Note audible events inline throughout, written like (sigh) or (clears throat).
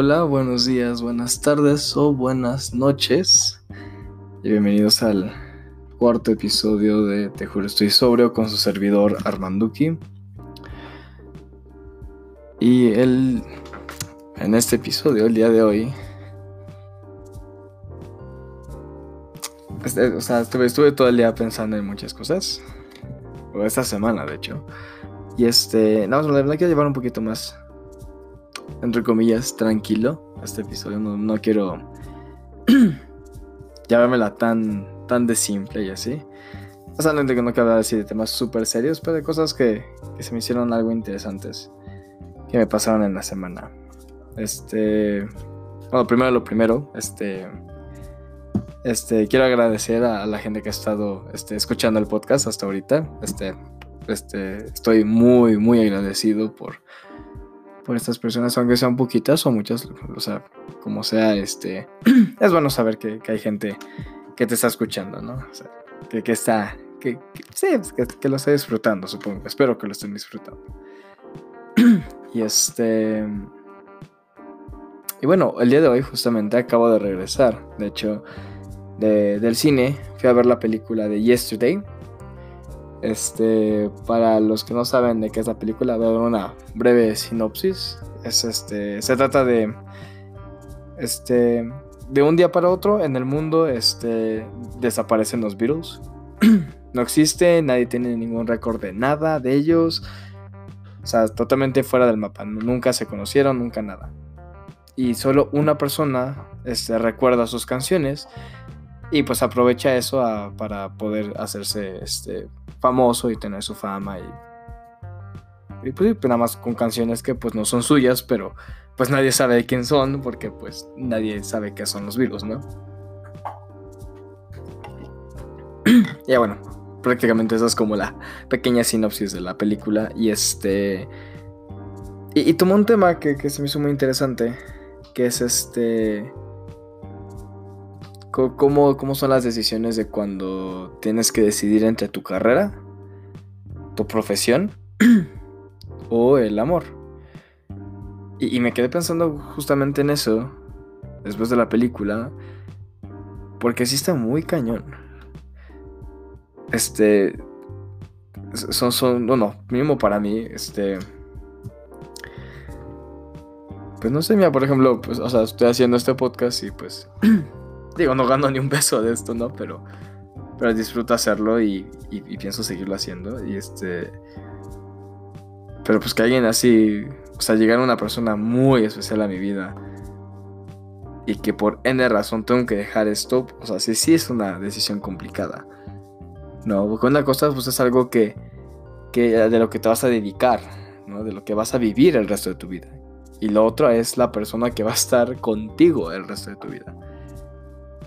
Hola, buenos días, buenas tardes o buenas noches. Y bienvenidos al cuarto episodio de Te juro estoy sobrio con su servidor Armanduki. Y el en este episodio, el día de hoy, este, o sea, estuve, todo el día pensando en muchas cosas. O esta semana, de hecho. Y este, no, la verdad quiero llevar un poquito más, entre comillas, tranquilo este episodio. No, no quiero (clears throat) llevármela tan, tan de simple y así. O sea, no que no hablar así de temas súper serios, pero de cosas que, que se me hicieron algo interesantes que me pasaron en la semana. Este. Bueno, primero lo primero, este. Este, quiero agradecer a, la gente que ha estado este, escuchando el podcast hasta ahorita. Este, este, estoy muy, muy agradecido por, por estas personas, aunque sean poquitas o muchas, o sea, como sea, este, (clears throat) es bueno saber que, hay gente que te está escuchando, ¿no? Que, que está, que, sí, que, que, lo está disfrutando, supongo. Espero que lo estén disfrutando. (clears throat) y este, y bueno, el día de hoy justamente acabo de regresar, de hecho, del cine. Fui a ver la película de Yesterday. Este, para los que no saben de qué es la película, voy a dar una breve sinopsis. Es este, se trata de, este, de un día para otro en el mundo, este, desaparecen los virus. (clears throat) no existe, nadie tiene ningún récord de nada de ellos. O sea, totalmente fuera del mapa. Nunca se conocieron, nunca nada y solo una persona este, recuerda sus canciones y pues aprovecha eso para poder hacerse este, famoso y tener su fama y, pues, nada más con canciones que pues no son suyas pero pues nadie sabe de quién son porque pues nadie sabe qué son los virus, ¿no? (clears throat) ya bueno, prácticamente esa es como la pequeña sinopsis de la película y este... Y, tomó un tema que, que se me hizo muy interesante que es este... ¿Cómo, ¿Cómo son las decisiones de cuando tienes que decidir entre tu carrera, tu profesión (clears throat) o el amor? Y, me quedé pensando justamente en eso después de la película, porque sí está muy cañón. Este. Son, son, no, no, mínimo para mí, este pues no sé, mira, por ejemplo, pues, o sea, estoy haciendo este podcast y pues, (clears throat) digo, no gano ni un peso de esto, ¿no? Pero, pero disfruto hacerlo y, pienso seguirlo haciendo. Y este, pero pues que alguien así, o sea, llegar a una persona muy especial a mi vida y que por N razón tengo que dejar esto, o sea, sí, sí es una decisión complicada. No, porque una cosa pues es algo que, que de lo que te vas a dedicar, ¿no? De lo que vas a vivir el resto de tu vida y lo otro es la persona que va a estar contigo el resto de tu vida.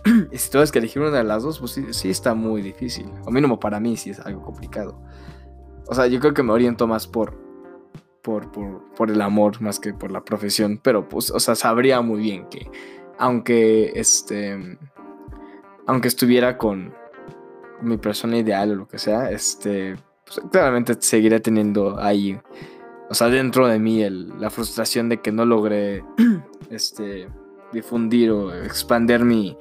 (clears throat) y si tienes que elegir una de las dos, pues sí, está muy difícil. O mínimo para mí sí es algo complicado. O sea, yo creo que me oriento más por, por, por, el amor más que por la profesión. Pero pues, o sea, sabría muy bien que aunque este, aunque estuviera con mi persona ideal o lo que sea, este, pues, claramente seguiré teniendo ahí o sea, dentro de mí la frustración de que no logré (clears throat) este, difundir o expandir mi,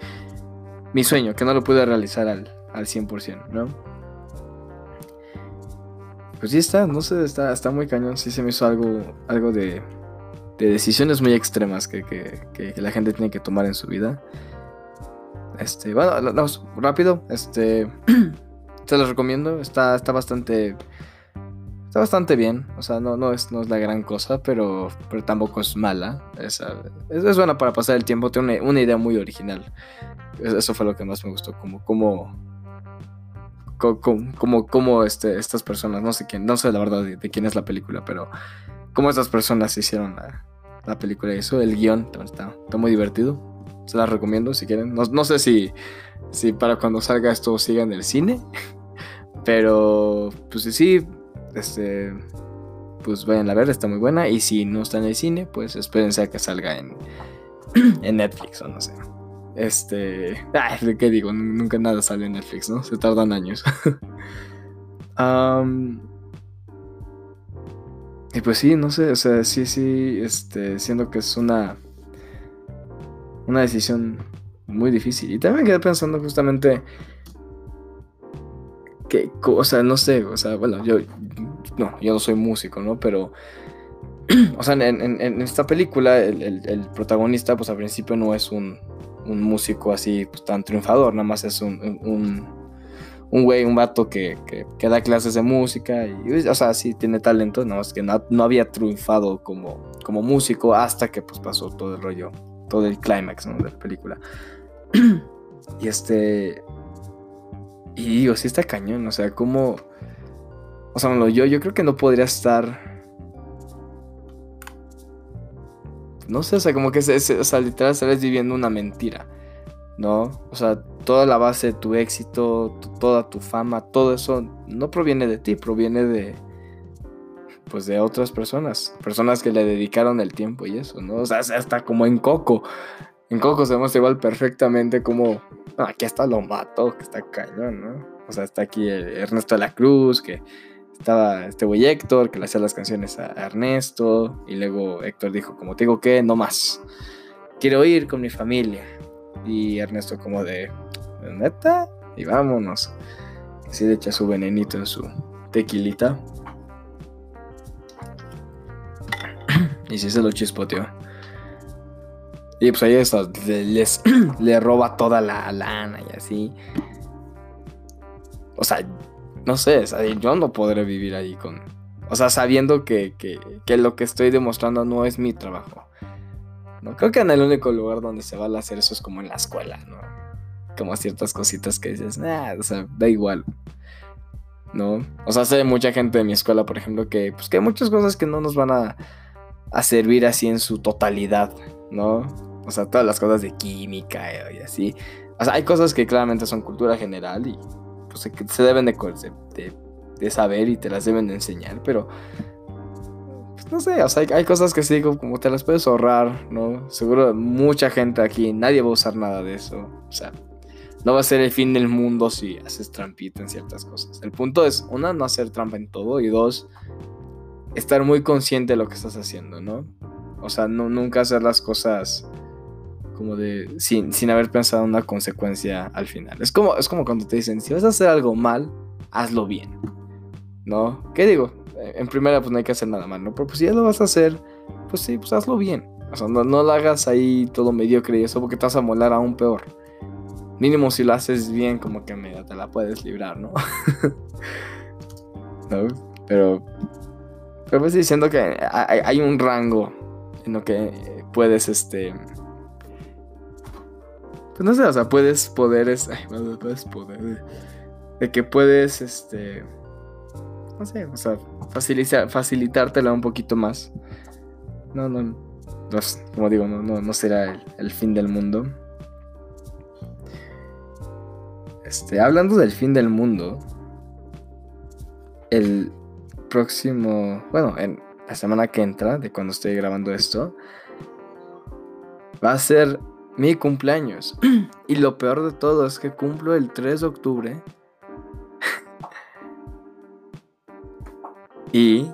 mi sueño, que no lo pude realizar al, al 100%, ¿no? Pues sí está, no sé, está, está muy cañón, sí se me hizo algo, algo de, de decisiones muy extremas que, que, la gente tiene que tomar en su vida. Este, bueno, vamos, rápido, este, (clears throat) se los recomiendo, está, está bastante Está bastante bien, o sea, no, no, es, no es la gran cosa, pero, pero tampoco es mala. Es, es, buena para pasar el tiempo, tiene una, idea muy original. Eso fue lo que más me gustó, como, como, como, como, este, estas personas, no sé quién, no sé la verdad de, quién es la película, pero cómo estas personas hicieron la, la película y eso, el guion está, está muy divertido. Se la recomiendo si quieren. No, no sé si, si para cuando salga esto siga en el cine, (laughs) pero pues sí este, pues vayan a ver, está muy buena. Y si no está en el cine, pues espérense a que salga en, (clears throat) en Netflix o no sé. Este, ay, ¿qué digo? Nunca nada sale en Netflix, ¿no? Se tardan años. (laughs) y pues sí, no sé, o sea, sí, sí, este, siendo que es una, una decisión muy difícil. Y también quedé pensando justamente que, o sea, no sé, o sea, bueno, yo no, yo no soy músico, ¿no? Pero, (clears throat) o sea, en, esta película el, protagonista, pues al principio no es un, un músico así pues, tan triunfador, nada más es un, un, un güey, un vato que, que, da clases de música y, o sea, sí tiene talento, no, es que no, no, había triunfado como, como músico hasta que pues pasó todo el rollo, todo el clímax de la película. (clears throat) y este, y digo, sí está cañón, o sea, como... O sea, yo, yo creo que no podría estar... No sé, o sea, como que, o sea, literal estarías viviendo una mentira, ¿no? O sea, toda la base de tu éxito, toda tu fama, todo eso no proviene de ti, proviene de... Pues de otras personas, personas que le dedicaron el tiempo y eso, ¿no? O sea, hasta como en Coco. En Coco se muestra igual perfectamente como aquí hasta lo mató, que está cañón, ¿no? O sea, está aquí Ernesto de la Cruz, que estaba este güey Héctor, que le hacía las canciones a Ernesto, y luego Héctor dijo, como te digo que, no más, quiero ir con mi familia. Y Ernesto como de, neta, y vámonos. Así le echa su venenito en su tequilita. y sí se lo chispoteó. Y pues ahí eso, les, (clears throat) le roba toda la lana y así. O sea, no sé, yo no podré vivir ahí con... O sea, sabiendo que, que, lo que estoy demostrando no es mi trabajo. ¿no? Creo que en el único lugar donde se va a hacer eso es como en la escuela, ¿no? Como ciertas cositas que dices, nah, o sea, da igual. ¿No? O sea, sé mucha gente de mi escuela, por ejemplo, que, pues, que hay muchas cosas que no nos van a, a servir así en su totalidad, ¿no? O sea, todas las cosas de química y así. O sea, hay cosas que claramente son cultura general y pues se deben de, saber y te las deben de enseñar, pero pues, no sé, o sea, hay, cosas que sí, como te las puedes ahorrar, ¿no? Seguro mucha gente aquí, nadie va a usar nada de eso. O sea, no va a ser el fin del mundo si haces trampita en ciertas cosas. El punto es, una, no hacer trampa en todo y dos, estar muy consciente de lo que estás haciendo, ¿no? O sea, nunca hacer las cosas como de sin, sin haber pensado en una consecuencia al final. Es como, es como cuando te dicen, si vas a hacer algo mal, hazlo bien. ¿No? ¿Qué digo? En primera, pues no hay que hacer nada mal, ¿no? Pero pues si ya lo vas a hacer, pues sí, pues hazlo bien. O sea, no, lo hagas ahí todo mediocre y eso porque te vas a molar aún peor. Mínimo si lo haces bien, como que te la puedes librar, ¿no? (laughs) ¿No? Pero, pero pues diciendo que hay, hay un rango en lo que puedes, este, pues no sé, o sea, puedes poderes. Ay, puedes poder. De, que puedes, este. No sé, o sea, facilitártela un poquito más. No, no. no como digo, no, no, no será el, fin del mundo. Este, hablando del fin del mundo, el próximo, bueno, en la semana que entra, de cuando estoy grabando esto, va a ser mi cumpleaños. (clears throat) y lo peor de todo es que cumplo el 3 de octubre. (laughs) y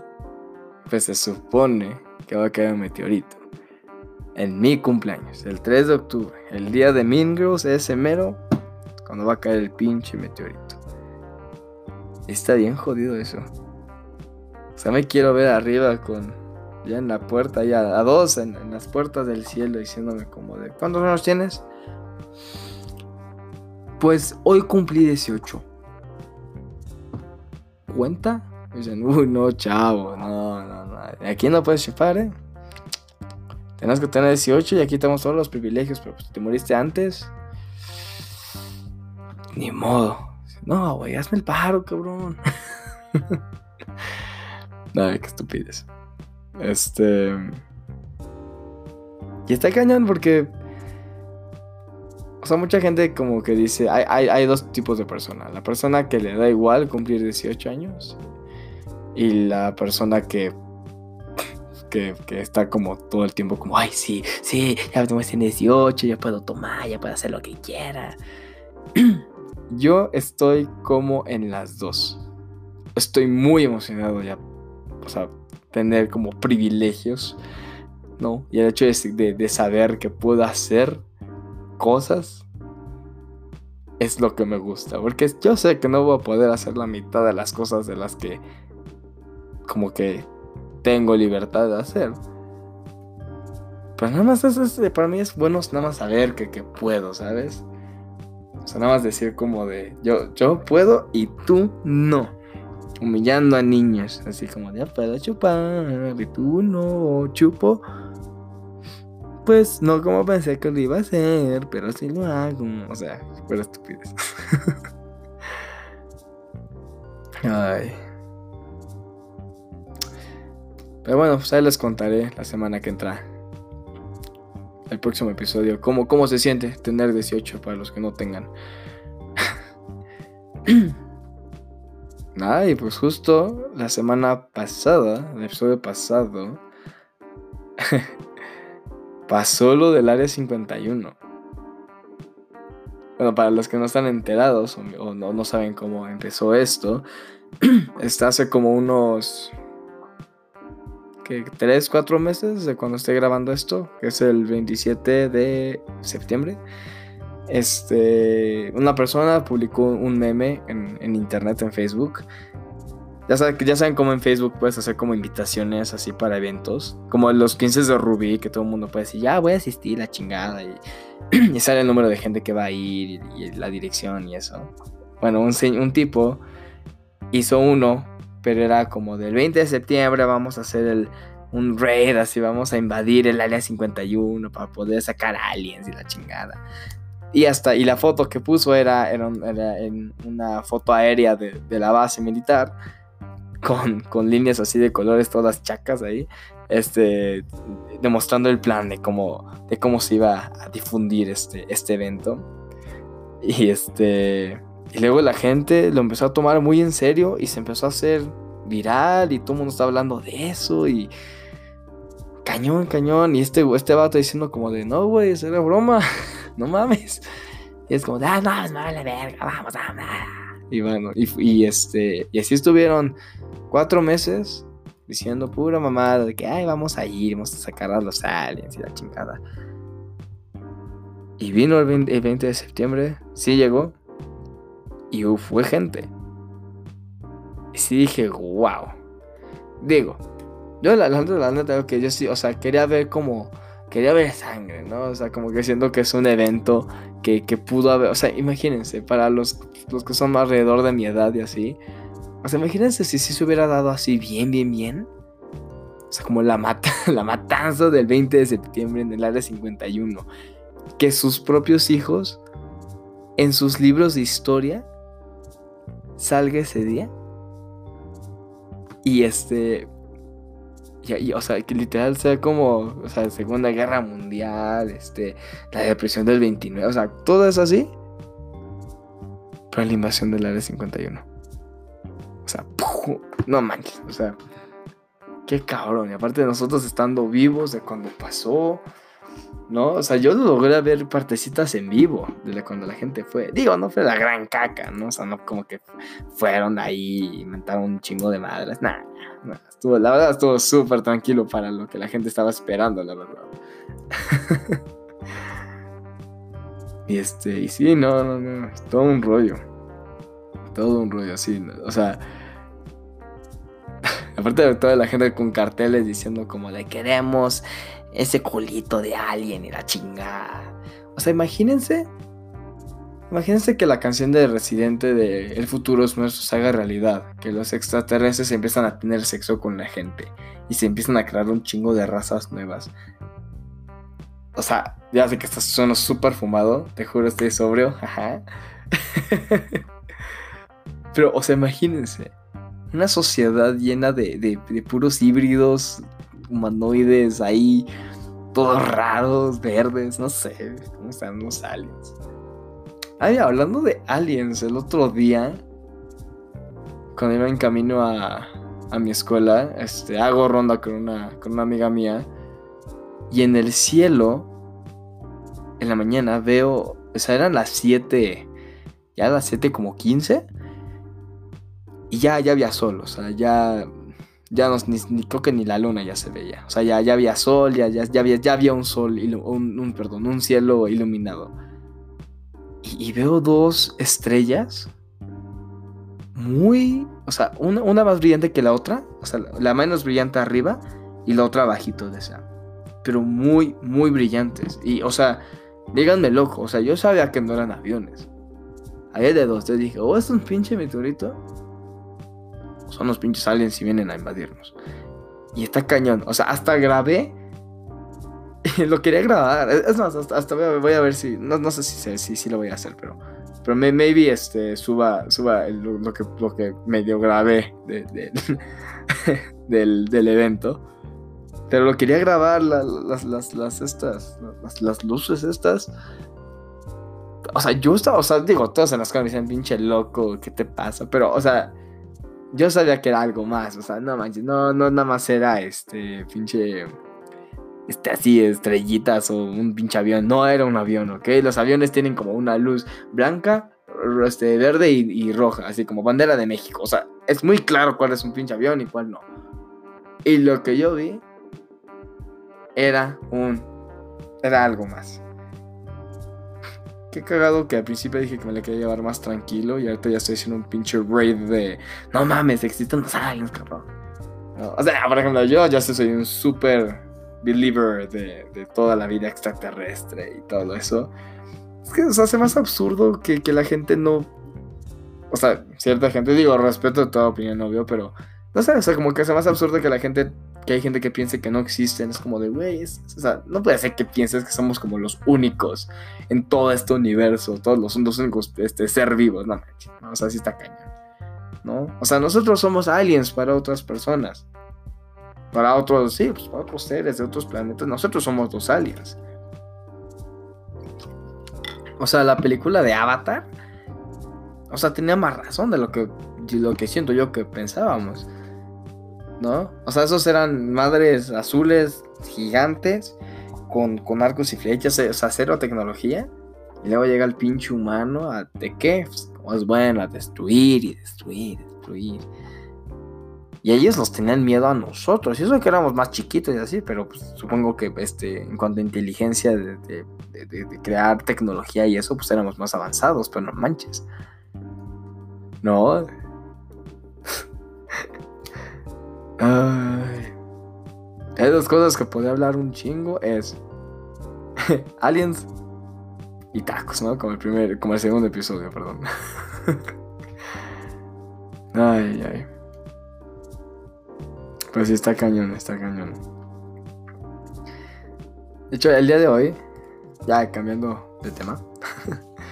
pues se supone que va a caer un meteorito. En mi cumpleaños, el 3 de octubre, el día de Mingros, ese mero, cuando va a caer el pinche meteorito. Está bien jodido eso. O sea, me quiero ver arriba con ya en la puerta, ya a dos en, las puertas del cielo, diciéndome como de, ¿cuántos años tienes? Pues hoy cumplí 18. ¿Cuenta? dicen, uy, no, chavo, no, no, no. Aquí no puedes chupar, ¿eh? Tienes que tener 18 y aquí tenemos todos los privilegios, pero pues te moriste antes. Ni modo. No, güey, hazme el paro, cabrón. (laughs) Ay, qué estupidez. Este. Y está cañón porque. O sea, mucha gente como que dice. Hay, dos tipos de personas. La persona que le da igual cumplir 18 años. Y la persona que. Que, está como todo el tiempo como, ay, sí, sí, ya tengo 18, ya puedo tomar, ya puedo hacer lo que quiera. (clears throat) Yo estoy como en las dos. Estoy muy emocionado ya. O sea, tener como privilegios, ¿no? Y el hecho de, saber que puedo hacer cosas es lo que me gusta. Porque yo sé que no voy a poder hacer la mitad de las cosas de las que como que tengo libertad de hacer. Pero nada más es, para mí es bueno nada más saber que, que, puedo, ¿sabes? O sea, nada más decir como de yo, yo puedo y tú no. Humillando a niños, así como de ya puedo chupar y tú no chupo. Pues no como pensé que lo iba a hacer, pero sí lo hago. O sea, fuera estupidez. (laughs) Ay. Pero bueno, pues ahí les contaré la semana que entra. El próximo episodio. Cómo, cómo se siente tener 18 para los que no tengan. (laughs) Nada, y pues justo la semana pasada, el episodio pasado, (laughs) pasó lo del área 51. Bueno, para los que no están enterados o, no, no, saben cómo empezó esto, (clears throat) está hace como unos que 3, 4 meses de cuando estoy grabando esto, que es el 27 de septiembre. Este, una persona publicó un meme en, internet, en Facebook. Ya saben, ya saben cómo en Facebook puedes hacer como invitaciones así para eventos. Como los 15 de Rubí, que todo el mundo puede decir, ya voy a asistir, la chingada. Y, (clears throat) y sale el número de gente que va a ir y, la dirección y eso. Bueno, un, un tipo hizo uno pero era como del 20 de septiembre vamos a hacer el, un raid, así vamos a invadir el área 51 para poder sacar aliens y la chingada. Y hasta, y la foto que puso era, era, en una foto aérea de, la base militar, con, con, líneas así de colores todas chacas ahí, este, demostrando el plan de cómo, de cómo se iba a difundir este, este evento. Y este, y luego la gente lo empezó a tomar muy en serio y se empezó a hacer viral y todo el mundo está hablando de eso y cañón, cañón. Y este, este vato diciendo como de, no, güey, era broma, (laughs) (laughs) no mames. Y es como ah, no, no, la verga, vamos, vamos. Y bueno, y, este, y así estuvieron cuatro meses diciendo pura mamada de que, ay, vamos a ir, vamos a sacar a los aliens y la chingada. Y vino el 20 de septiembre, sí llegó, y fue gente. Y sí dije, wow. Digo, yo la, la, la neta, que yo sí, o sea, quería ver como, quería ver sangre, ¿no? O sea, como que siento que es un evento que, que pudo haber, o sea, imagínense, para los, los que son alrededor de mi edad y así, o sea, imagínense si sí se hubiera dado así bien, bien, bien. O sea, como la, mata, (laughs) la matanza del 20 de septiembre en el área 51. Que sus propios hijos, en sus libros de historia, salga ese día. Y este. O sea, que literal sea como, o sea, Segunda Guerra Mundial, este, la depresión del 29, o sea, todo es así. Pero la invasión del área 51. O sea, no manches, o sea, qué cabrón. Y aparte de nosotros estando vivos de cuando pasó, ¿no? O sea, yo logré ver partecitas en vivo de cuando la gente fue. Digo, no fue la gran caca, ¿no? O sea, no como que fueron ahí y inventaron un chingo de madres. Nah, estuvo, la verdad estuvo súper tranquilo para lo que la gente estaba esperando, la verdad. (laughs) y este, y sí, no, no, no, todo un rollo. Todo un rollo, así, o sea. (laughs) Aparte de toda la gente con carteles diciendo como le queremos ese culito de alien y la chingada. O sea, imagínense. Imagínense que la canción de Residente de El futuro es nuestro se haga realidad. Que los extraterrestres empiezan a tener sexo con la gente. Y se empiezan a crear un chingo de razas nuevas. O sea, ya sé que estás suena súper fumado. Te juro, estoy sobrio. (laughs) Pero, o sea, imagínense. Una sociedad llena de, de puros híbridos humanoides ahí, todos raros, verdes, no sé, cómo están los aliens. Ay, hablando de aliens, el otro día, cuando iba en camino a, a mi escuela, este, hago ronda con una, con una amiga mía, y en el cielo, en la mañana, veo, o sea, eran las 7, ya las 7 como 15, y ya, ya había sol, o sea, ya ya no, ni, creo que ni la luna ya se veía. O sea, ya, ya había sol, ya, ya, ya, había, ya había un sol, un, un, perdón, un cielo iluminado. y, veo dos estrellas muy, o sea, una, una, más brillante que la otra, o sea, la menos brillante arriba y la otra bajito de esa, pero muy, muy brillantes. Y, o sea, díganme loco, o sea, yo sabía que no eran aviones. Había de dos, yo dije, oh, es un pinche meteorito. Son los pinches aliens y vienen a invadirnos. Y está cañón, o sea, hasta grabé (laughs) lo quería grabar. Es más, hasta, voy, a, ver si. No, sé si, si, lo voy a hacer, pero. Pero maybe este, suba, suba lo, que, lo que medio grabé (laughs) del, del, evento. Pero lo quería grabar, las, las, las, estas, las, luces estas. O sea, yo estaba, o sea, digo, todos en las cámaras me dicen, pinche loco, ¿qué te pasa? Pero, o sea, yo sabía que era algo más, o sea, no manches, no, no, nada más era este, pinche este, así, estrellitas o un pinche avión. No era un avión, ¿ok? Los aviones tienen como una luz blanca, este, verde y, roja, así como bandera de México. O sea, es muy claro cuál es un pinche avión y cuál no. Y lo que yo vi era un. Era algo más. Qué cagado que al principio dije que me le quería llevar más tranquilo y ahorita ya estoy haciendo un pinche raid de. No mames, existen los aliens, cabrón. o sea, por ejemplo, yo ya soy un súper believer de, toda la vida extraterrestre y todo eso. Es que se hace más absurdo que, la gente no. O sea, cierta gente, digo, respeto toda opinión, obvio, pero. No sé, o sea, como que hace más absurdo que la gente. Que hay gente que piense que no existen. Es como de, güey, o sea, no puede ser que pienses que somos como los únicos en todo este universo. Todos los, los únicos este, ser vivos, no, no, o sea, sí está cañón. ¿No? O sea, nosotros somos aliens para otras personas para otros, sí, pues para otros seres de otros planetas. Nosotros somos dos aliens. O sea, la película de Avatar. O sea, tenía más razón de lo que, lo que siento yo que pensábamos. ¿No? O sea, esos eran madres azules gigantes con, con arcos y flechas, o sea, cero tecnología. Y luego llega el pinche humano a de qué? Pues, como es bueno, a destruir y destruir, destruir. Y ellos nos tenían miedo a nosotros. Y eso que éramos más chiquitos y así, pero pues, supongo que este, en cuanto a inteligencia de, crear tecnología y eso, pues éramos más avanzados, pero no manches. No. Ay. Dos cosas que podía hablar un chingo. Es (laughs) aliens y tacos, ¿no? Como el primer, como el segundo episodio, perdón. (laughs) ay, ay. Pero sí está cañón, está cañón. De hecho, el día de hoy, ya cambiando de tema,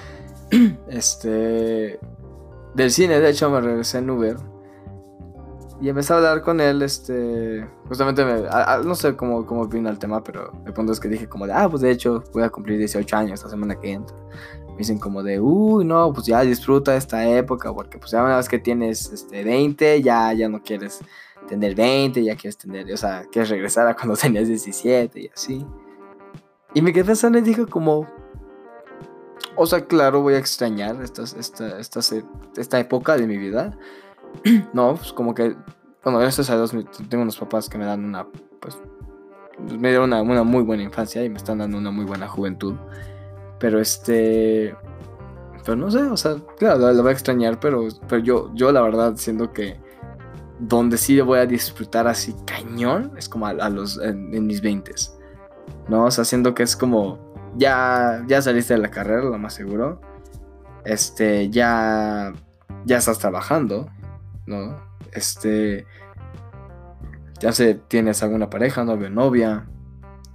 (laughs) este, del cine, de hecho me regresé en Uber y empecé a hablar con él, este, justamente, me, no sé cómo, cómo vino el tema, pero el punto es que dije como de, ah, pues de hecho voy a cumplir 18 años la semana que entra. Me dicen como de, uy, no, pues ya disfruta esta época, porque pues ya una vez que tienes este, 20, ya, ya no quieres tener 20, ya quieres tener, o sea, quieres regresar a cuando (laughs) tenías 17 y así. Y me quedé pensando y dije como, o sea, claro, voy a extrañar esta, esta, esta, esta época de mi vida. No, pues como que, bueno, gracias a Dios tengo unos papás que me dan una, pues, me dieron una, muy buena infancia y me están dando una muy buena juventud. Pero este... Pero no sé, o sea, claro, lo voy a extrañar, pero, pero yo, yo la verdad siento que donde sí voy a disfrutar así cañón es como a, los en, mis 20 no o sea siento que es como ya ya saliste de la carrera lo más seguro. Este ya ya estás trabajando no este ya sé tienes alguna pareja novio novia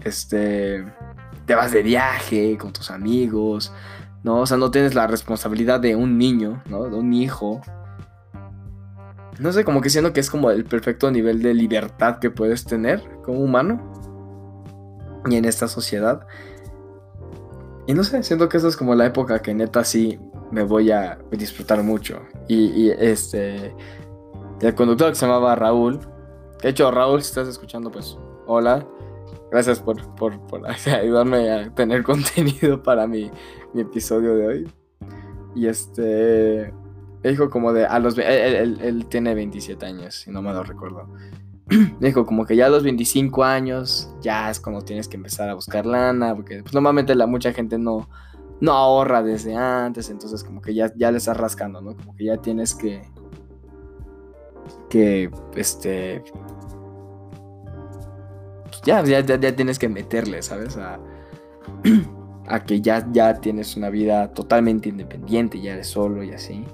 este te vas de viaje con tus amigos no o sea no tienes la responsabilidad de un niño no de un hijo no sé, como que siento que es como el perfecto nivel de libertad que puedes tener como humano. Y en esta sociedad. Y no sé, siento que esa es como la época que neta sí me voy a disfrutar mucho. Y, este. El conductor que se llamaba Raúl. De hecho, Raúl, si estás escuchando, pues hola. Gracias por, por, (laughs) ayudarme a tener (laughs) contenido para mi, mi episodio de hoy. Y este dijo como de a los él, tiene 27 años, si no me lo recuerdo. (clears throat) dijo como que ya a los 25 años ya es cuando tienes que empezar a buscar lana, porque pues, normalmente la mucha gente no no ahorra desde antes, entonces como que ya, ya le estás rascando, ¿no? Como que ya tienes que, que, este, ya, ya, ya, tienes que meterle, ¿sabes? A, (clears throat) a que ya, ya tienes una vida totalmente independiente, ya eres solo y así.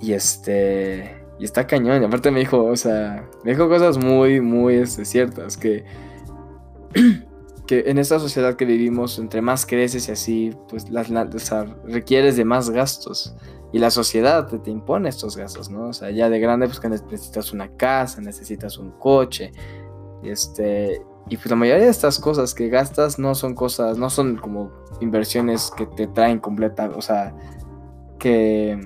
Y este, y está cañón, y aparte me dijo, o sea, me dijo cosas muy, muy este, ciertas, que (clears throat) que en esta sociedad que vivimos, entre más creces y así, pues las, requieres de más gastos. Y la sociedad te, te, impone estos gastos, ¿no? O sea, ya de grande, pues que necesitas una casa, necesitas un coche. Este. Y pues la mayoría de estas cosas que gastas no son cosas, no son como inversiones que te traen completa, o sea, que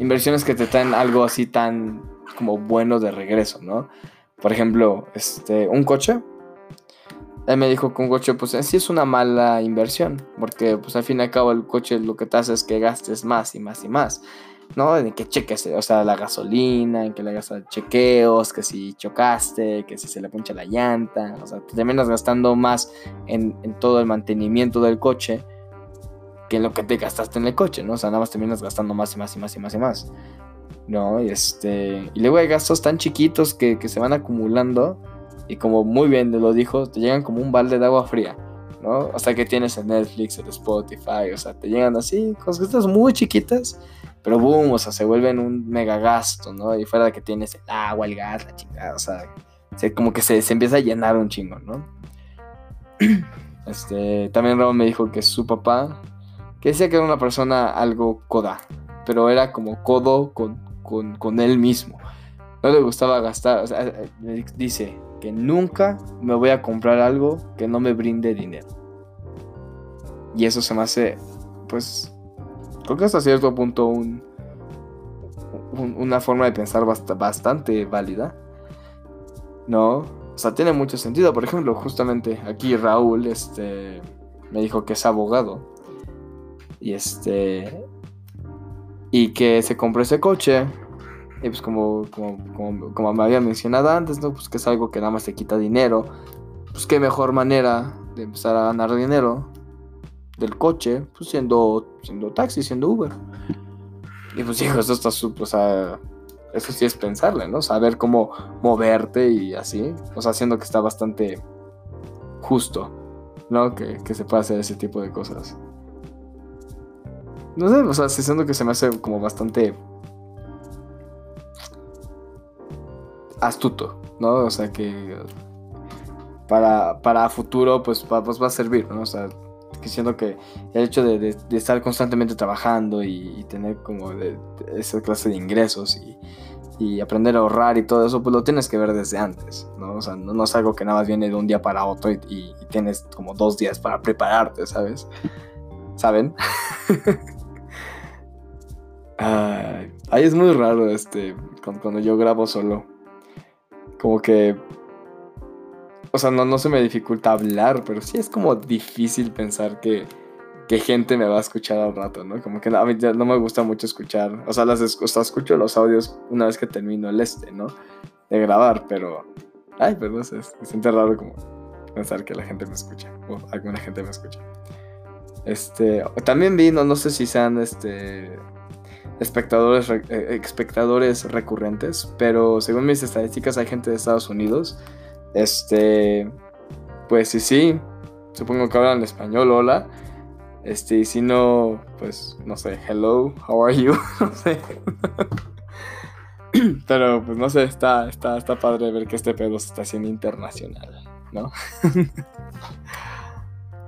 inversiones que te traen algo así tan como bueno de regreso, ¿no? Por ejemplo, este, un coche, él me dijo que un coche, pues sí es una mala inversión, porque pues al fin y al cabo el coche lo que te hace es que gastes más y más y más, ¿no? En que cheques, o sea, la gasolina, en que le gastas chequeos, que si chocaste, que si se le puncha la llanta, o sea, te terminas gastando más en, en todo el mantenimiento del coche que en lo que te gastaste en el coche, ¿no? O sea, nada más terminas gastando más y más y más y más y más, ¿no? Y este, y luego hay gastos tan chiquitos que, que se van acumulando y como muy bien lo dijo, te llegan como un balde de agua fría, ¿no? Hasta que tienes el Netflix, el Spotify, o sea, te llegan así, cosas muy chiquitas, pero boom, o sea, se vuelven un mega gasto, ¿no? Y fuera de que tienes el agua, el gas, la chingada, o sea, como que se, se, empieza a llenar un chingo, ¿no? (clears throat) Este, también Ramón me dijo que su papá, que decía que era una persona algo coda, pero era como codo con, con, con él mismo. No le gustaba gastar, o sea, dice, que nunca me voy a comprar algo que no me brinde dinero. Y eso se me hace, pues, creo que hasta cierto punto un, una forma de pensar bastante válida. ¿No? O sea, tiene mucho sentido. Por ejemplo, justamente aquí Raúl este, me dijo que es abogado. Y este. Y que se compró ese coche y pues como, como, me había mencionado antes, ¿no? Pues que es algo que nada más te quita dinero. Pues qué mejor manera de empezar a ganar dinero del coche, pues siendo, siendo taxi, siendo Uber. Y pues (laughs) hijo, eso está o sea, eso sí es pensarle, ¿no? Saber cómo moverte y así. O sea, haciendo que está bastante justo, ¿no? Que, que se pueda hacer ese tipo de cosas. No sé, o sea, siendo que se me hace como bastante astuto, ¿no? O sea que para, para futuro pues, pues va a servir, ¿no? O sea, que siento que el hecho de, estar constantemente trabajando y, tener como esa clase de ingresos y, aprender a ahorrar y todo eso, pues lo tienes que ver desde antes, ¿no? O sea, no, es algo que nada más viene de un día para otro y, tienes como dos días para prepararte, ¿sabes? ¿Saben? (laughs) Ay, es muy raro este, cuando yo grabo solo como que... O sea, no, no se me dificulta hablar, pero sí es como difícil pensar que, que gente me va a escuchar al rato, ¿no? Como que a mí no me gusta mucho escuchar, o sea, las, escucho los audios una vez que termino el este, ¿no? De grabar, pero... Ay, pero no sé, me siente raro como pensar que la gente me escucha, o alguna gente me escucha. Este, también vi, no, no sé si sean, este, espectadores, eh, espectadores recurrentes, pero según mis estadísticas hay gente de Estados Unidos. Este, pues sí, sí, supongo que hablan español, hola. Este, y si no, pues no sé, hello, how are you? (laughs) no sé. (clears throat) Pero pues no sé, está, está, está padre ver que este pedo se está haciendo internacional, ¿no? (laughs)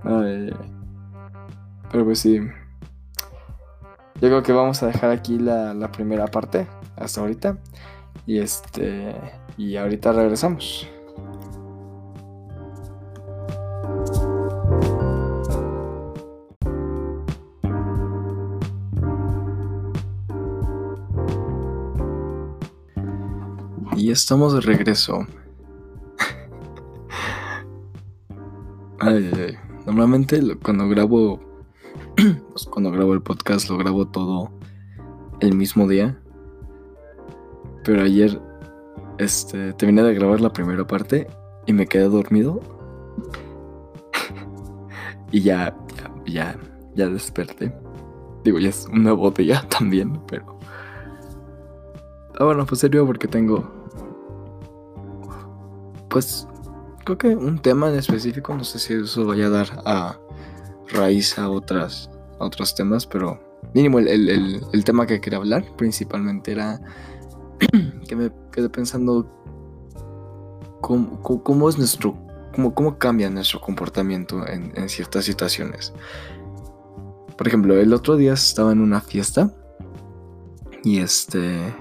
Pero pues sí. Yo creo que vamos a dejar aquí la, primera parte hasta ahorita. Y este. Y ahorita regresamos. Y estamos de regreso. (laughs) ay, Normalmente cuando grabo (clears throat) pues cuando grabo el podcast lo grabo todo el mismo día. Pero ayer este, terminé de grabar la primera parte y me quedé dormido. (laughs) y ya, ya, ya desperté. Digo, ya es un nuevo día (laughs) también, pero... Ah, bueno, pues serio porque tengo... Pues creo que un tema en específico, no sé si eso vaya a dar a raíz a otras a otros temas, pero mínimo el, tema que quería hablar principalmente era (clears throat) que me quedé pensando cómo, es nuestro, cómo, cómo cambia nuestro comportamiento en, en ciertas situaciones. Por ejemplo, el otro día estaba en una fiesta y este...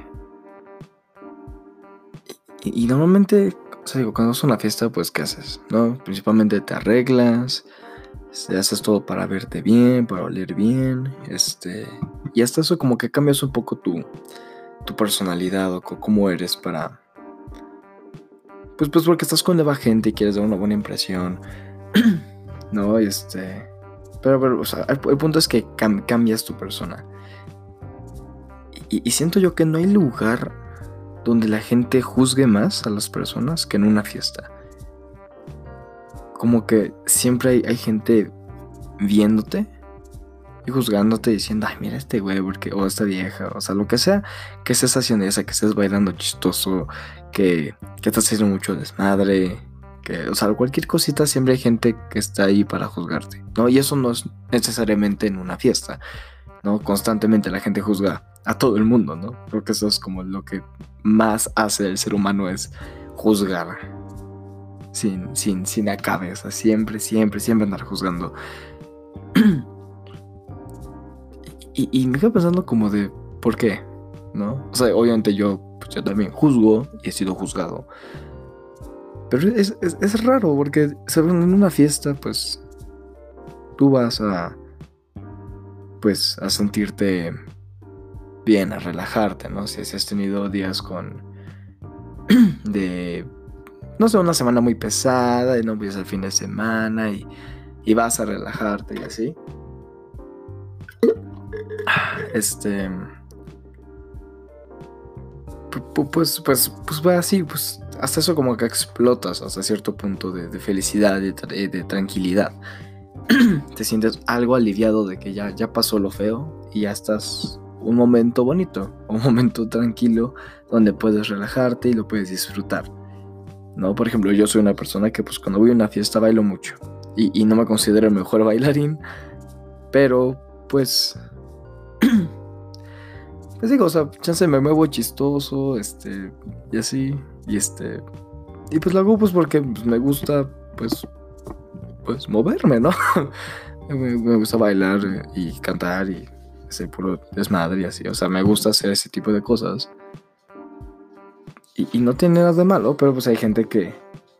Y, normalmente, o sea, digo, cuando es una fiesta, pues, ¿qué haces? ¿No? Principalmente te arreglas, este, haces todo para verte bien, para oler bien, este... Y hasta eso como que cambias un poco tu, tu personalidad o cómo eres para... Pues, pues porque estás con nueva gente y quieres dar una buena impresión, (clears throat) ¿no? Este... Pero, pero o sea, el, punto es que cambias tu persona. Y, y, siento yo que no hay lugar donde la gente juzgue más a las personas que en una fiesta. Como que siempre hay, hay gente viéndote y juzgándote diciendo, ay, mira este güey, porque, o esta vieja, o sea, lo que sea que estés haciendo esa, que estés bailando chistoso, que, que estás haciendo mucho desmadre, que, o sea, cualquier cosita siempre hay gente que está ahí para juzgarte, ¿no? Y eso no es necesariamente en una fiesta, ¿no? Constantemente la gente juzga a todo el mundo, ¿no? Creo que eso es como lo que más hace el ser humano es juzgar. Sin, sin, sin acabe, o sea, siempre, siempre, siempre andar juzgando. (clears throat) y, me quedo pensando como de, ¿por qué? ¿No? O sea, obviamente yo, pues, yo también juzgo y he sido juzgado. Pero es, es, raro porque en una fiesta, pues tú vas a, pues, a sentirte bien, a relajarte, ¿no? Si, has tenido días con, (clears throat) de, no sé, una semana muy pesada y no empieza el fin de semana y, y vas a relajarte y así. Este pues, pues, pues va así, pues hasta eso como que explotas hasta cierto punto de, felicidad y de, tranquilidad. (clears throat) Te sientes algo aliviado de que ya, ya pasó lo feo y ya estás un momento bonito, un momento tranquilo donde puedes relajarte y lo puedes disfrutar. ¿No? Por ejemplo, yo soy una persona que pues cuando voy a una fiesta bailo mucho y, y no me considero el mejor (laughs) bailarín, pero pues (clears throat) pues digo, o sea, chance me muevo chistoso, este, y así, y este, y pues lo hago pues porque pues, me gusta, pues, pues moverme, ¿no? (laughs) me, gusta bailar y cantar y ese puro desmadre y así, o sea, me gusta hacer ese tipo de cosas. Y, no tiene nada de malo, pero pues hay gente que,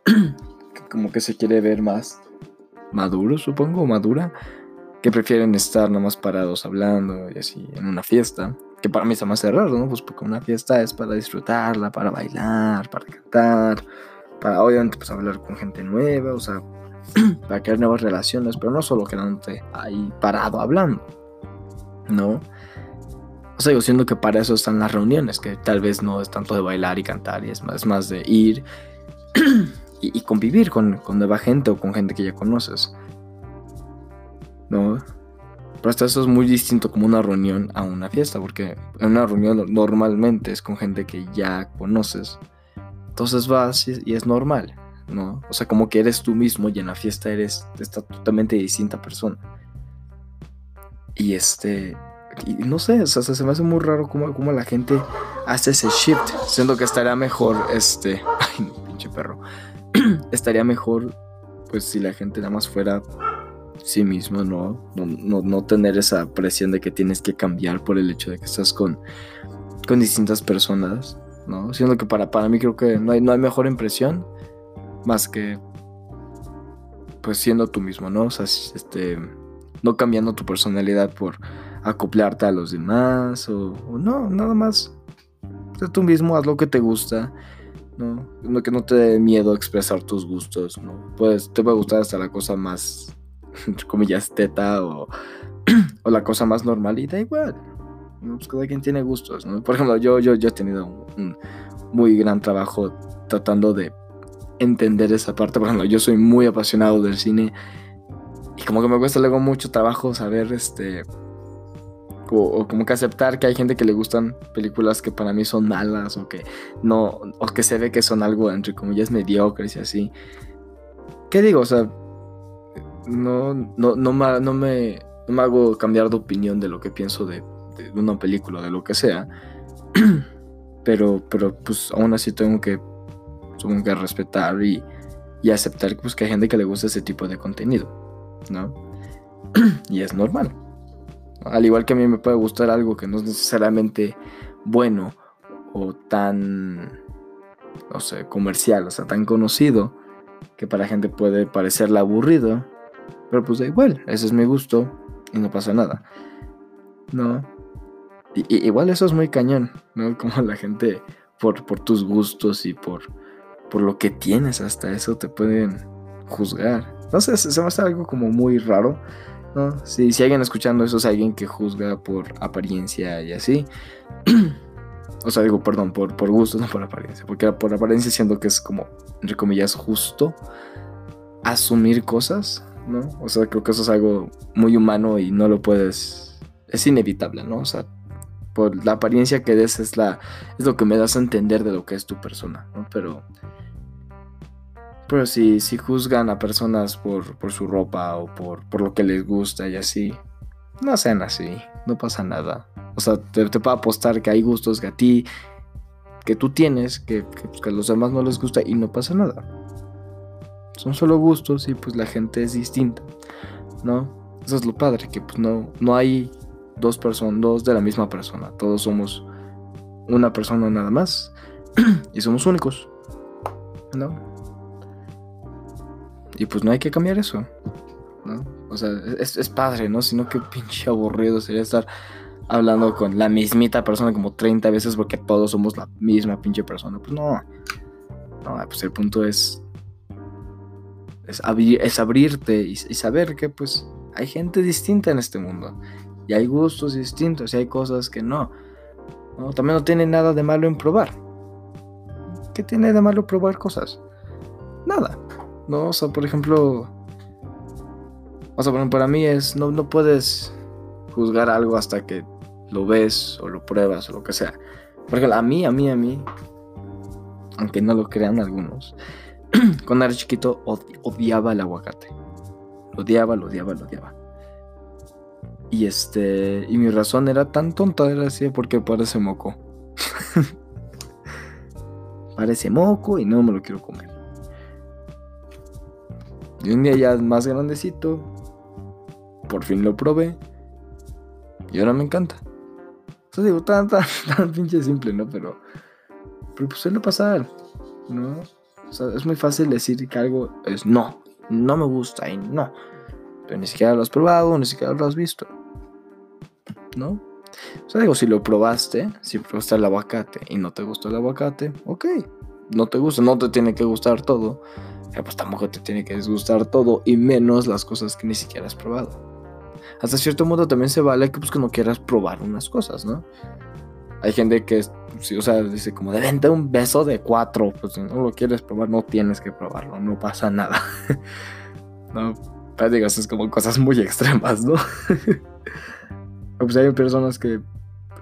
(clears throat) como que se quiere ver más maduro, supongo, madura, que prefieren estar nomás parados hablando y así en una fiesta que para mí me hace raro, ¿no? Pues porque una fiesta es para disfrutarla, para bailar, para cantar, para obviamente pues hablar con gente nueva, o sea, (clears throat) para crear nuevas relaciones, pero no solo quedándote ahí parado hablando, ¿no? O sea, yo que para eso están las reuniones, que tal vez no es tanto de bailar y cantar, y es más, más de ir (clears throat) y, convivir con, con nueva gente o con gente que ya conoces, ¿no? Pero hasta eso es muy distinto como una reunión a una fiesta, porque en una reunión normalmente es con gente que ya conoces. Entonces vas y, es normal, ¿no? O sea, como que eres tú mismo y en la fiesta eres esta totalmente distinta persona. Y este, y no sé, o sea, se me hace muy raro cómo, cómo, la gente hace ese shift, siendo que estaría mejor, este, (laughs) ay, pinche perro, (clears throat) estaría mejor, pues si la gente nada más fuera sí mismo, ¿no? No, no, tener esa presión de que tienes que cambiar por el hecho de que estás con, con distintas personas, ¿no? Siendo que para, para mí creo que no hay, no hay mejor impresión más que pues siendo tú mismo, ¿no? O sea, este, no cambiando tu personalidad por acoplarte a los demás o, no, nada más. Sé tú mismo, haz lo que te gusta, ¿no? Que no te dé miedo expresar tus gustos, ¿no? Pues te puede gustar hasta la cosa más entre comillas, teta o, (clears throat) o la cosa más normal y da igual. Pues cada quien tiene gustos, Por ejemplo, yo, yo, yo he tenido un, muy gran trabajo tratando de entender esa parte. Por ejemplo, yo soy muy apasionado del cine Y como que me cuesta luego mucho trabajo saber, este, o, como que aceptar que hay gente que le gustan películas que para mí son malas o que no, o que se ve que son algo entre comillas mediocres y así. ¿Qué digo? O sea, no, no, no, me, no, me, hago cambiar de opinión de lo que pienso de, de una película, de lo que sea. (clears throat) pero, pero pues aún así tengo que, tengo que respetar y, y aceptar pues, que hay gente que le gusta ese tipo de contenido, ¿no? (clears throat) y es normal. Al igual que a mí me puede gustar algo que no es necesariamente bueno o tan, no sé, comercial, o sea, tan conocido, que para la gente puede parecerle aburrido, pero pues da igual, ese es mi gusto y no pasa nada. No. Igual eso es muy cañón, ¿no? (laughs) Como la gente, por, por tus gustos y por, por lo que tienes, hasta eso te pueden juzgar. No sé, se me hace algo como muy raro. ¿No? Si, si alguien escuchando eso es alguien que juzga por apariencia y así. (clears throat) o sea, digo, perdón, por, por gusto, (laughs) no por apariencia. Porque por apariencia siento que es como, entre comillas, justo asumir cosas, ¿no? O sea, creo que eso es algo muy humano y no lo puedes... Es inevitable, ¿no? O sea, por la apariencia que des es, la, es lo que me das a entender de lo que es tu persona, ¿no? Pero pero si, si juzgan a personas por, por su ropa o por, por, lo que les gusta y así, no sean así, no pasa nada. O sea, te, puedo apostar que hay gustos que a ti, que tú tienes, que, que, a los demás no les gusta y no pasa nada. Son solo gustos y pues la gente es distinta, ¿no? Eso es lo padre, que pues no, no hay dos personas, dos de la misma persona. Todos somos una persona nada más (clears throat) y somos únicos, ¿no? Y pues no hay que cambiar eso. O sea, es, padre, ¿no? Sino que (laughs) pinche aburrido sería estar hablando con la mismita persona como 30 veces porque todos somos la misma pinche persona. Pues no. No, pues el punto es. Es, es abrirte y, saber que pues hay gente distinta en este mundo. Y hay gustos distintos y hay cosas que no. ¿no? También no tiene nada de malo en probar. ¿Qué tiene de malo probar cosas? Nada. ¿No? O sea, por ejemplo, o sea, para mí es, no, no puedes juzgar algo hasta que lo ves o lo pruebas o lo que sea. Por ejemplo, a mí, a mí, a mí, aunque no lo crean algunos, (clears throat) cuando era chiquito odiaba el aguacate. Lo odiaba, lo odiaba, lo odiaba. Y este, y mi razón era tan tonta, era así porque parece moco. (laughs) parece moco y no me lo quiero comer. Y un día ya más grandecito, por fin lo probé. Y ahora me encanta. O sea, digo, tan, (laughs) tan, pinche simple, ¿no? Pero, pero pues suele pasar, ¿no? O sea, es muy fácil decir que algo es no, no me gusta y no. Pero ni siquiera lo has probado, ni siquiera lo has visto. ¿No? O sea, digo, si lo probaste, si probaste el aguacate y no te gustó el aguacate, ok. No te gusta, no te tiene que gustar todo pues tampoco te tiene que disgustar todo y menos las cosas que ni siquiera has probado. Hasta cierto modo también se vale que, pues, que no quieras probar unas cosas, ¿no? Hay gente que, o sea, dice como de vente un beso de cuatro, pues si no lo quieres probar, no tienes que probarlo, no pasa nada. (laughs) no, pero digas, es como cosas muy extremas, ¿no? (laughs) pues hay personas que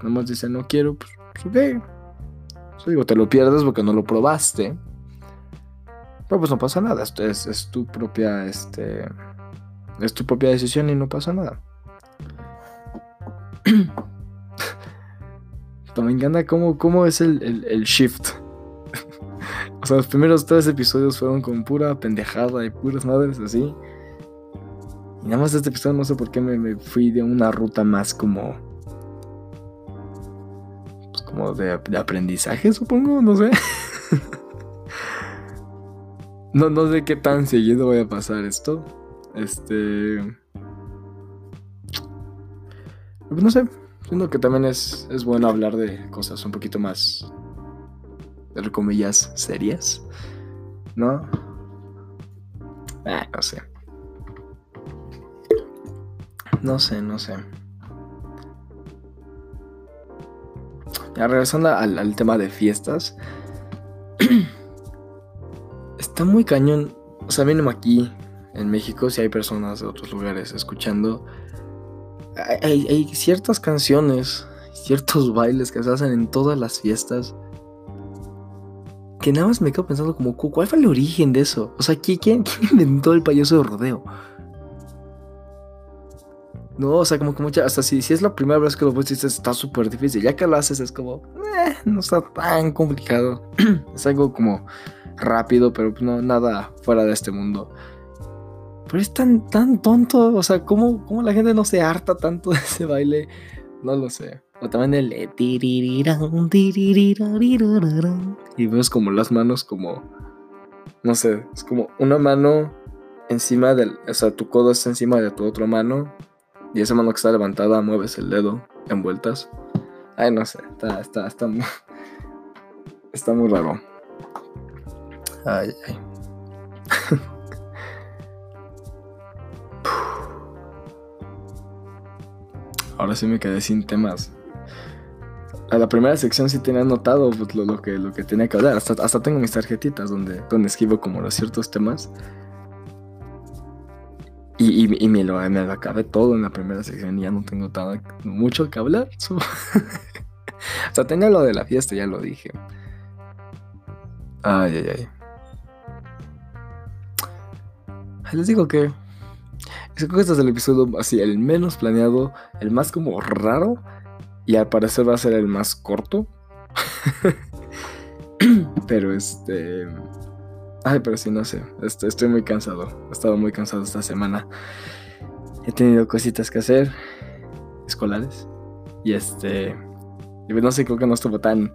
nomás dicen no quiero, pues, pues ok. Yo digo, te lo pierdes porque no lo probaste. Pero pues no pasa nada, esto es, tu propia, este, es tu propia decisión y no pasa nada. (clears throat) Me encanta cómo, cómo es el, shift. (laughs) o sea, los primeros tres episodios fueron con pura pendejada y puras madres así. Y nada más este episodio no sé por qué me, me fui de una ruta más como... Pues como de aprendizaje, supongo, no sé. (laughs) No, no sé qué tan seguido voy a pasar esto. Este. Pues no sé. Siento que también es, es bueno hablar de cosas un poquito más. Entre comillas, serias. ¿No? Ah, no sé. No sé, no sé. Ya regresando al, al tema de fiestas. (clears throat) está muy cañón. O sea, mínimo aquí, en México, si hay personas de otros lugares escuchando, hay, hay ciertas canciones, ciertos (laughs) bailes que se hacen en todas las fiestas que nada más me quedo pensando como, ¿cuál fue el origen de eso? O sea, ¿quién, (laughs) quién inventó el payaso de rodeo? No, o sea, como que mucha, hasta si, si es la primera vez que lo ves, está súper difícil. Ya que lo haces es como, eh, no está tan complicado. (clears throat) es algo como rápido, pero no, nada fuera de este mundo. Pero es tan, tan tonto, o sea, ¿cómo, ¿cómo la gente no se harta tanto de ese baile? No lo sé. O también el... Y ves como las manos como... No sé, es como una mano encima del... O sea, tu codo está encima de tu otra mano. Y esa mano que está levantada mueves el dedo en vueltas. Ay, no sé, está, está, está muy... (laughs) Está muy raro. Ay, ay. Ahora sí me quedé sin temas a la primera sección sí tenía anotado pues, lo, que, lo que tenía que hablar. Hasta, hasta tengo mis tarjetitas donde, donde escribo como los ciertos temas. Y, y, me, lo, me lo acabé todo en la primera sección y ya no tengo tan, mucho que hablar. (laughs) o sea, tenía lo de la fiesta, ya lo dije. Ay, ay, ay. Les digo que... Es que este es el episodio así, el menos planeado, el más como raro y al parecer va a ser el más corto. (laughs) pero este... Ay, pero sí, no sé. Este, estoy muy cansado. He estado muy cansado esta semana. He tenido cositas que hacer. Escolares. Y este... Pues no sé, creo que no estuvo tan,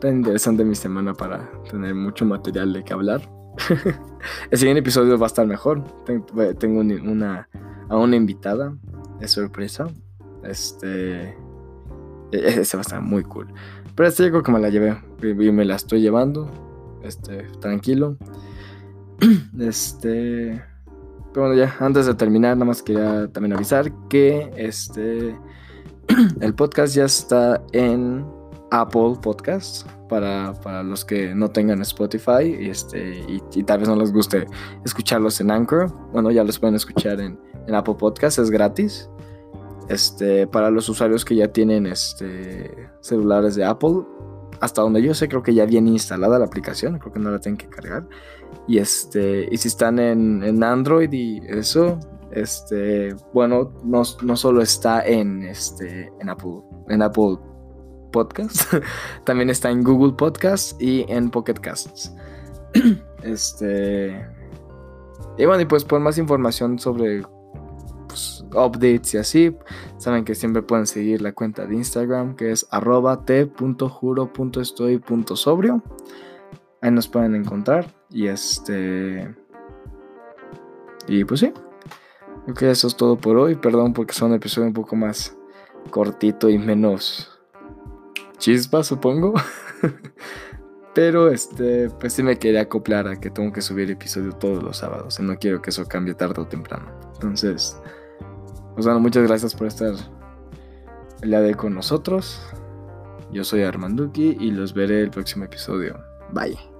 tan interesante mi semana para tener mucho material de que hablar. (laughs) el siguiente episodio va a estar mejor. Tengo, una, a una invitada de sorpresa. Este e-, ese va a estar muy cool. Pero este creo me la llevé. Y me la estoy llevando. Este, tranquilo. (clears throat) Este. Pero bueno, ya, antes de terminar, nada más quería también avisar que este. (clears throat) El podcast ya está en Apple Podcasts. Para, para los que no tengan Spotify y, este, y, tal vez no les guste escucharlos en Anchor. Bueno, ya los pueden escuchar en, en Apple Podcasts, es gratis. Este, para los usuarios que ya tienen este, celulares de Apple, hasta donde yo sé, creo que ya viene instalada la aplicación, creo que no la tienen que cargar. Y este, y si están en, Android y eso, este, bueno, no, no, solo está en este, en Apple, en Apple Podcast, (laughs) también está en Google Podcast y en Pocket Casts. (clears throat) este, y bueno, y pues por más información sobre updates y así, saben que siempre pueden seguir la cuenta de Instagram que es arroba t.juro.estoy.sobrio. Ahí nos pueden encontrar. Y este. Y pues sí. Creo que eso es todo por hoy. Perdón porque son episodios un poco más cortito y menos chispa, supongo. (laughs) Pero este, pues sí me quería acoplar a que tengo que subir episodio todos los sábados. Y no quiero que eso cambie tarde o temprano. Entonces, pues bueno, muchas gracias por estar día de con nosotros. Yo soy Armanduki y los veré el próximo episodio. Bye.